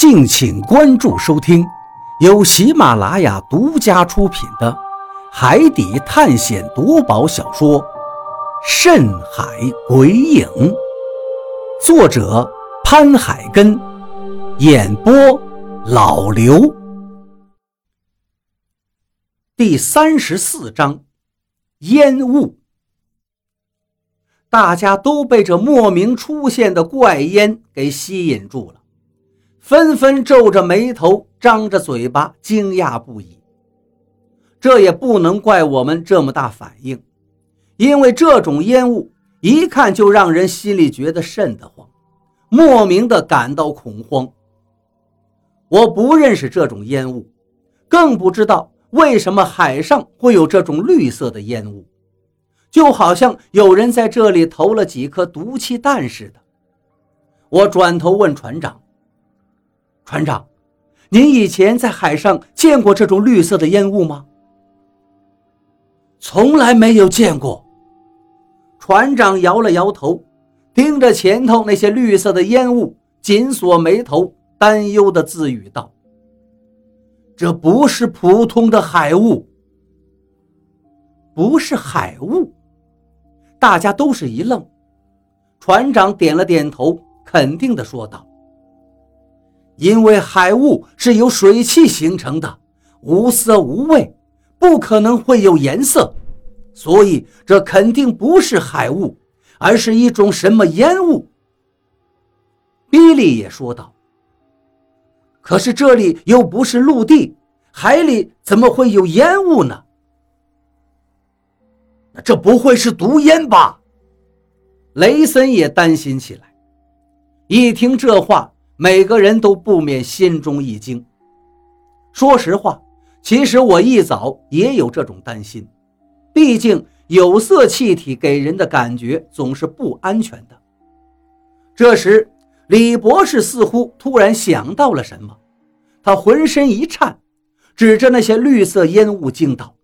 敬请关注收听，由喜马拉雅独家出品的《海底探险夺宝小说》《深海鬼影》，作者潘海根，演播老刘。第三十四章，烟雾。大家都被这莫名出现的怪烟给吸引住了。纷纷皱着眉头，张着嘴巴，惊讶不已。这也不能怪我们这么大反应，因为这种烟雾一看就让人心里觉得瘆得慌，莫名的感到恐慌。我不认识这种烟雾，更不知道为什么海上会有这种绿色的烟雾，就好像有人在这里投了几颗毒气弹似的。我转头问船长。船长，您以前在海上见过这种绿色的烟雾吗？从来没有见过。船长摇了摇头，盯着前头那些绿色的烟雾，紧锁眉头，担忧地自语道：“这不是普通的海雾，不是海雾。”大家都是一愣。船长点了点头，肯定地说道。因为海雾是由水汽形成的，无色无味，不可能会有颜色，所以这肯定不是海雾，而是一种什么烟雾。比利也说道：“可是这里又不是陆地，海里怎么会有烟雾呢？这不会是毒烟吧？”雷森也担心起来。一听这话。每个人都不免心中一惊。说实话，其实我一早也有这种担心，毕竟有色气体给人的感觉总是不安全的。这时，李博士似乎突然想到了什么，他浑身一颤，指着那些绿色烟雾惊道：“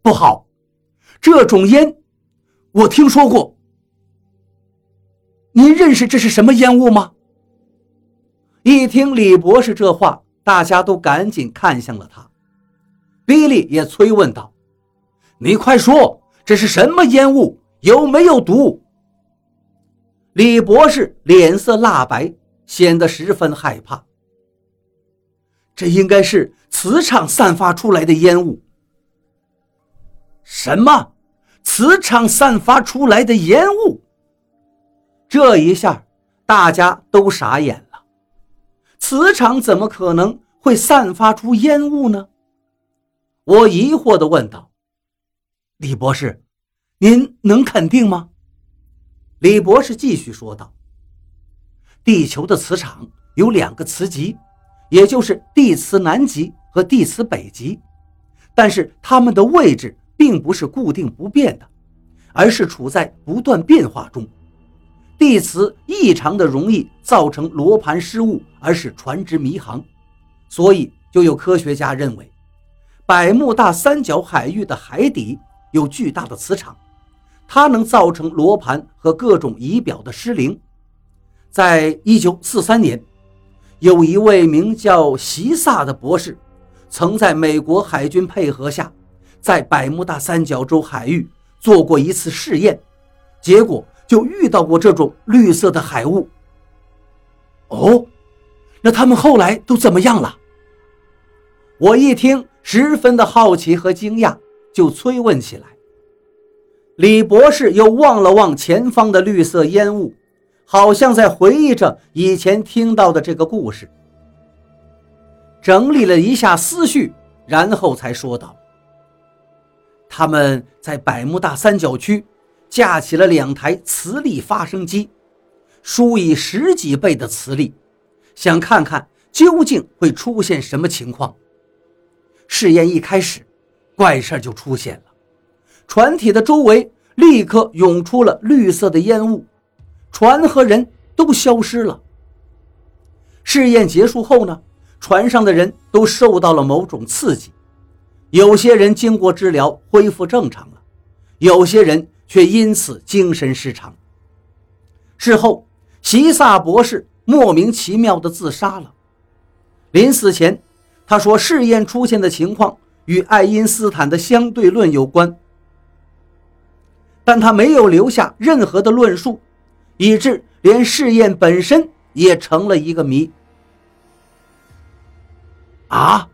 不好，这种烟我听说过。您认识这是什么烟雾吗？”一听李博士这话，大家都赶紧看向了他。比利也催问道：“你快说，这是什么烟雾？有没有毒？”李博士脸色蜡白，显得十分害怕。这应该是磁场散发出来的烟雾。什么？磁场散发出来的烟雾？这一下，大家都傻眼。磁场怎么可能会散发出烟雾呢？我疑惑地问道：“李博士，您能肯定吗？”李博士继续说道：“地球的磁场有两个磁极，也就是地磁南极和地磁北极，但是它们的位置并不是固定不变的，而是处在不断变化中。”地磁异常的容易造成罗盘失误，而使船只迷航，所以就有科学家认为，百慕大三角海域的海底有巨大的磁场，它能造成罗盘和各种仪表的失灵。在一九四三年，有一位名叫席萨的博士，曾在美国海军配合下，在百慕大三角洲海域做过一次试验，结果。就遇到过这种绿色的海雾。哦，那他们后来都怎么样了？我一听，十分的好奇和惊讶，就催问起来。李博士又望了望前方的绿色烟雾，好像在回忆着以前听到的这个故事，整理了一下思绪，然后才说道：“他们在百慕大三角区。”架起了两台磁力发生机，输以十几倍的磁力，想看看究竟会出现什么情况。试验一开始，怪事就出现了，船体的周围立刻涌出了绿色的烟雾，船和人都消失了。试验结束后呢，船上的人都受到了某种刺激，有些人经过治疗恢复正常了，有些人。却因此精神失常。事后，席萨博士莫名其妙地自杀了。临死前，他说试验出现的情况与爱因斯坦的相对论有关，但他没有留下任何的论述，以致连试验本身也成了一个谜。啊，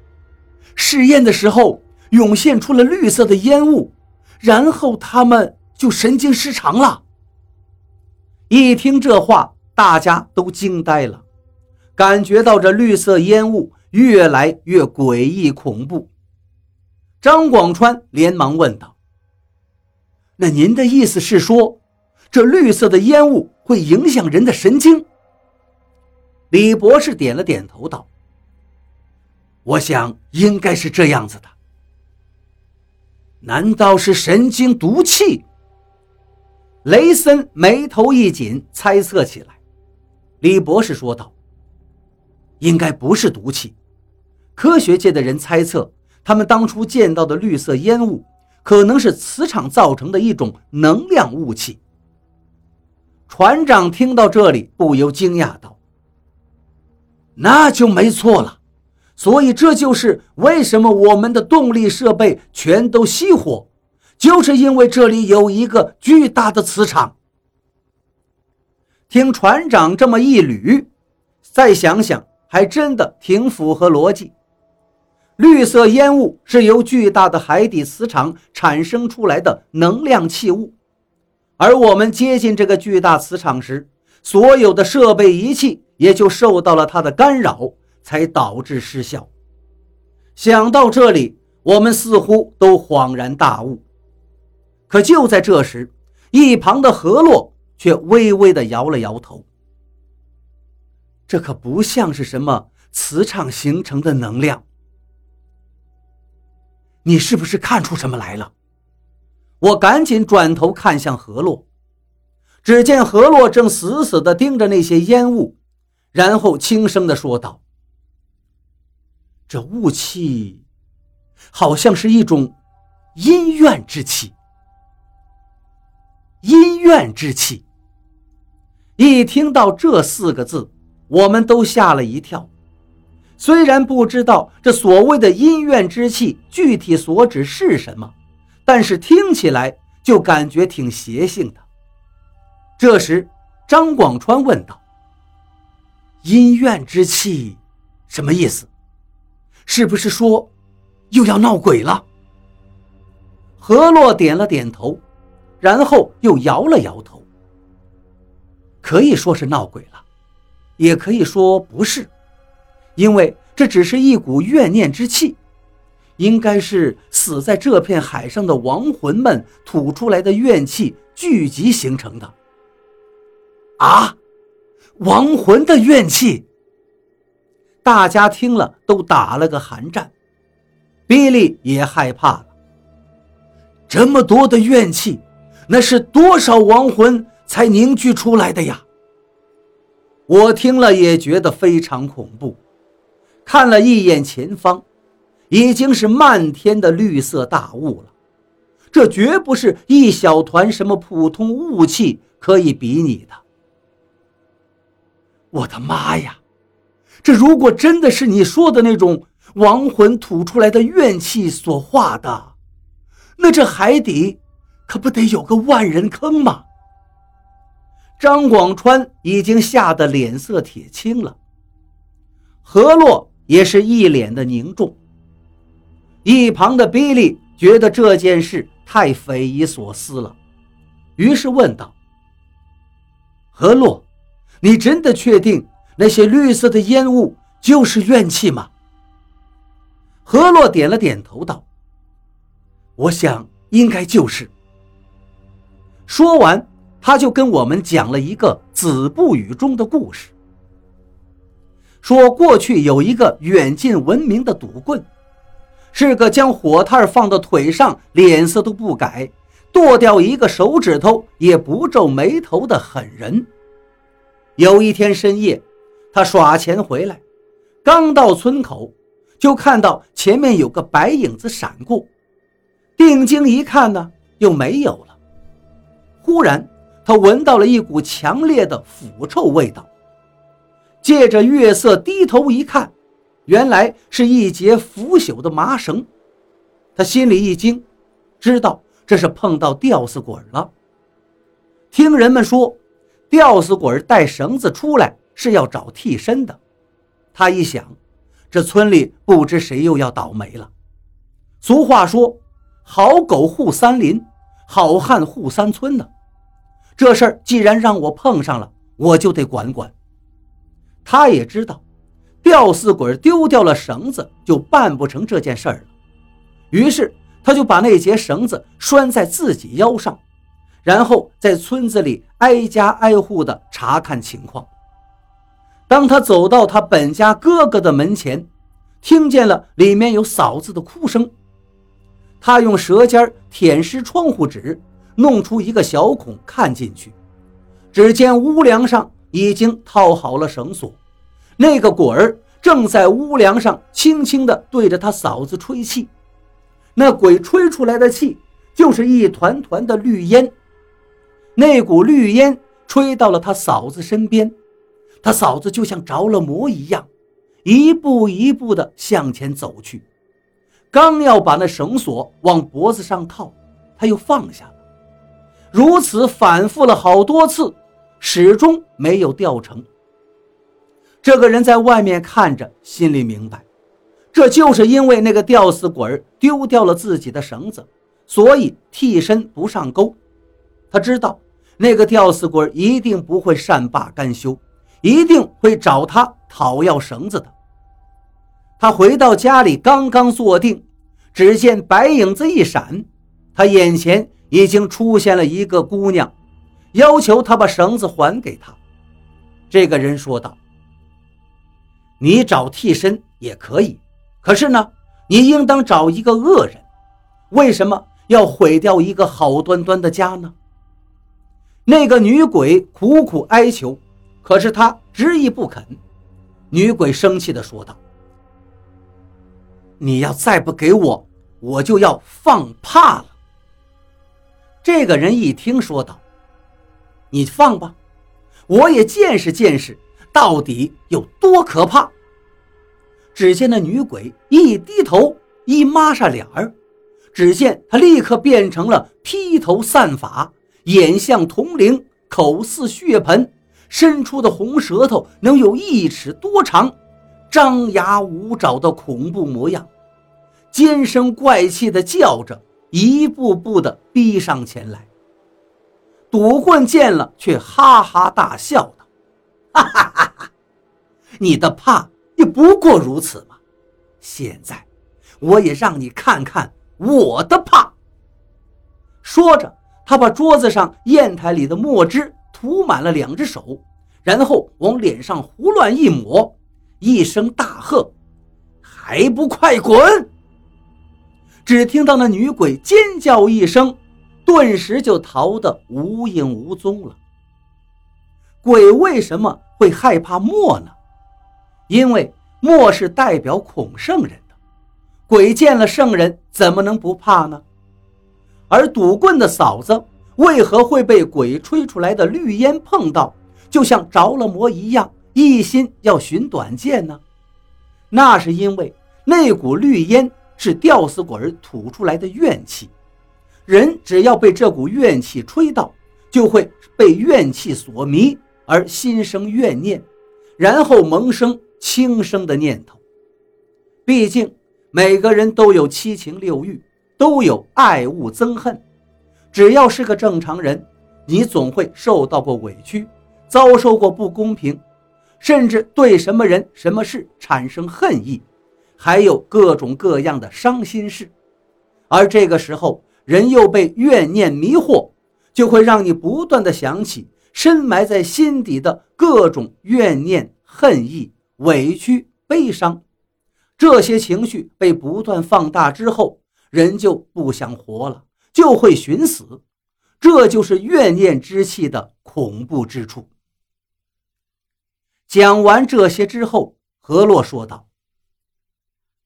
试验的时候涌现出了绿色的烟雾，然后他们就神经失常了。一听这话，大家都惊呆了，感觉到这绿色烟雾越来越诡异恐怖。张广川连忙问道：“那您的意思是说，这绿色的烟雾会影响人的神经？”李博士点了点头道。我想应该是这样子的。难道是神经毒气？雷森眉头一紧，猜测起来。李博士说道：“应该不是毒气。科学界的人猜测，他们当初见到的绿色烟雾，可能是磁场造成的一种能量雾气。”船长听到这里，不由惊讶道：“那就没错了。”所以，这就是为什么我们的动力设备全都熄火，就是因为这里有一个巨大的磁场。听船长这么一捋，再想想，还真的挺符合逻辑。绿色烟雾是由巨大的海底磁场产生出来的能量气物，而我们接近这个巨大磁场时，所有的设备仪器也就受到了它的干扰。才导致失效。想到这里，我们似乎都恍然大悟。可就在这时，一旁的何洛却微微地摇了摇头：“这可不像是什么磁场形成的能量。你是不是看出什么来了？”我赶紧转头看向何洛，只见何洛正死死地盯着那些烟雾，然后轻声地说道。这雾气，好像是一种阴怨之气。阴怨之气。一听到这四个字，我们都吓了一跳。虽然不知道这所谓的阴怨之气具体所指是什么，但是听起来就感觉挺邪性的。这时，张广川问道：“阴怨之气，什么意思？”是不是说又要闹鬼了？何洛点了点头，然后又摇了摇头。可以说是闹鬼了，也可以说不是，因为这只是一股怨念之气，应该是死在这片海上的亡魂们吐出来的怨气聚集形成的。啊，亡魂的怨气！大家听了都打了个寒战，比利也害怕了。这么多的怨气，那是多少亡魂才凝聚出来的呀？我听了也觉得非常恐怖。看了一眼前方，已经是漫天的绿色大雾了，这绝不是一小团什么普通雾气可以比拟的。我的妈呀！这如果真的是你说的那种亡魂吐出来的怨气所化的，那这海底可不得有个万人坑吗？张广川已经吓得脸色铁青了，何洛也是一脸的凝重。一旁的比利觉得这件事太匪夷所思了，于是问道：“何洛，你真的确定？”那些绿色的烟雾就是怨气吗？何洛点了点头，道：“我想应该就是。”说完，他就跟我们讲了一个《子不语》中的故事，说过去有一个远近闻名的赌棍，是个将火炭放到腿上脸色都不改，剁掉一个手指头也不皱眉头的狠人。有一天深夜。他耍钱回来，刚到村口，就看到前面有个白影子闪过，定睛一看呢，又没有了。忽然，他闻到了一股强烈的腐臭味道，借着月色低头一看，原来是一截腐朽的麻绳。他心里一惊，知道这是碰到吊死鬼了。听人们说，吊死鬼带绳子出来是要找替身的。他一想，这村里不知谁又要倒霉了。俗话说：“好狗护三林，好汉护三村”呢。这事儿既然让我碰上了，我就得管管。他也知道，吊死鬼丢掉了绳子，就办不成这件事儿了。于是，他就把那节绳子拴在自己腰上。然后在村子里挨家挨户的查看情况。当他走到他本家哥哥的门前，听见了里面有嫂子的哭声。他用舌尖舔湿窗户纸，弄出一个小孔看进去。只见屋梁上已经套好了绳索，那个鬼儿正在屋梁上轻轻地对着他嫂子吹气。那鬼吹出来的气就是一团团的绿烟。那股绿烟吹到了他嫂子身边，他嫂子就像着了魔一样，一步一步地向前走去。刚要把那绳索往脖子上套，他又放下了。如此反复了好多次，始终没有掉成。这个人在外面看着，心里明白，这就是因为那个吊死鬼丢掉了自己的绳子，所以替身不上钩。他知道。那个吊死鬼一定不会善罢甘休，一定会找他讨要绳子的。他回到家里，刚刚坐定，只见白影子一闪，他眼前已经出现了一个姑娘，要求他把绳子还给他。这个人说道：“你找替身也可以，可是呢，你应当找一个恶人，为什么要毁掉一个好端端的家呢？”那个女鬼苦苦哀求，可是他执意不肯。女鬼生气地说道：“你要再不给我，我就要放怕了。”这个人一听，说道：“你放吧，我也见识见识，到底有多可怕。”只见那女鬼一低头，一抹上脸儿，只见她立刻变成了披头散发。眼像铜铃，口似血盆，伸出的红舌头能有一尺多长，张牙舞爪的恐怖模样，尖声怪气的叫着，一步步的逼上前来。赌棍见了，却哈哈大笑道：“哈哈哈哈，你的怕也不过如此嘛！现在，我也让你看看我的怕。”说着。他把桌子上砚台里的墨汁涂满了两只手，然后往脸上胡乱一抹，一声大喝：“还不快滚！”只听到那女鬼尖叫一声，顿时就逃得无影无踪了。鬼为什么会害怕墨呢？因为墨是代表孔圣人的，鬼见了圣人怎么能不怕呢？而赌棍的嫂子为何会被鬼吹出来的绿烟碰到，就像着了魔一样，一心要寻短见呢？那是因为那股绿烟是吊死鬼吐出来的怨气，人只要被这股怨气吹到，就会被怨气所迷而心生怨念，然后萌生轻生的念头。毕竟每个人都有七情六欲。都有爱恶憎恨，只要是个正常人，你总会受到过委屈，遭受过不公平，甚至对什么人、什么事产生恨意，还有各种各样的伤心事。而这个时候，人又被怨念迷惑，就会让你不断的想起深埋在心底的各种怨念、恨意、委屈、悲伤，这些情绪被不断放大之后。人就不想活了，就会寻死，这就是怨念之气的恐怖之处。讲完这些之后，何洛说道：“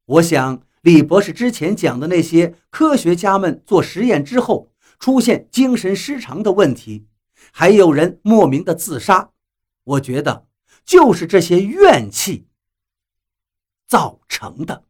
我想李博士之前讲的那些科学家们做实验之后出现精神失常的问题，还有人莫名的自杀，我觉得就是这些怨气造成的。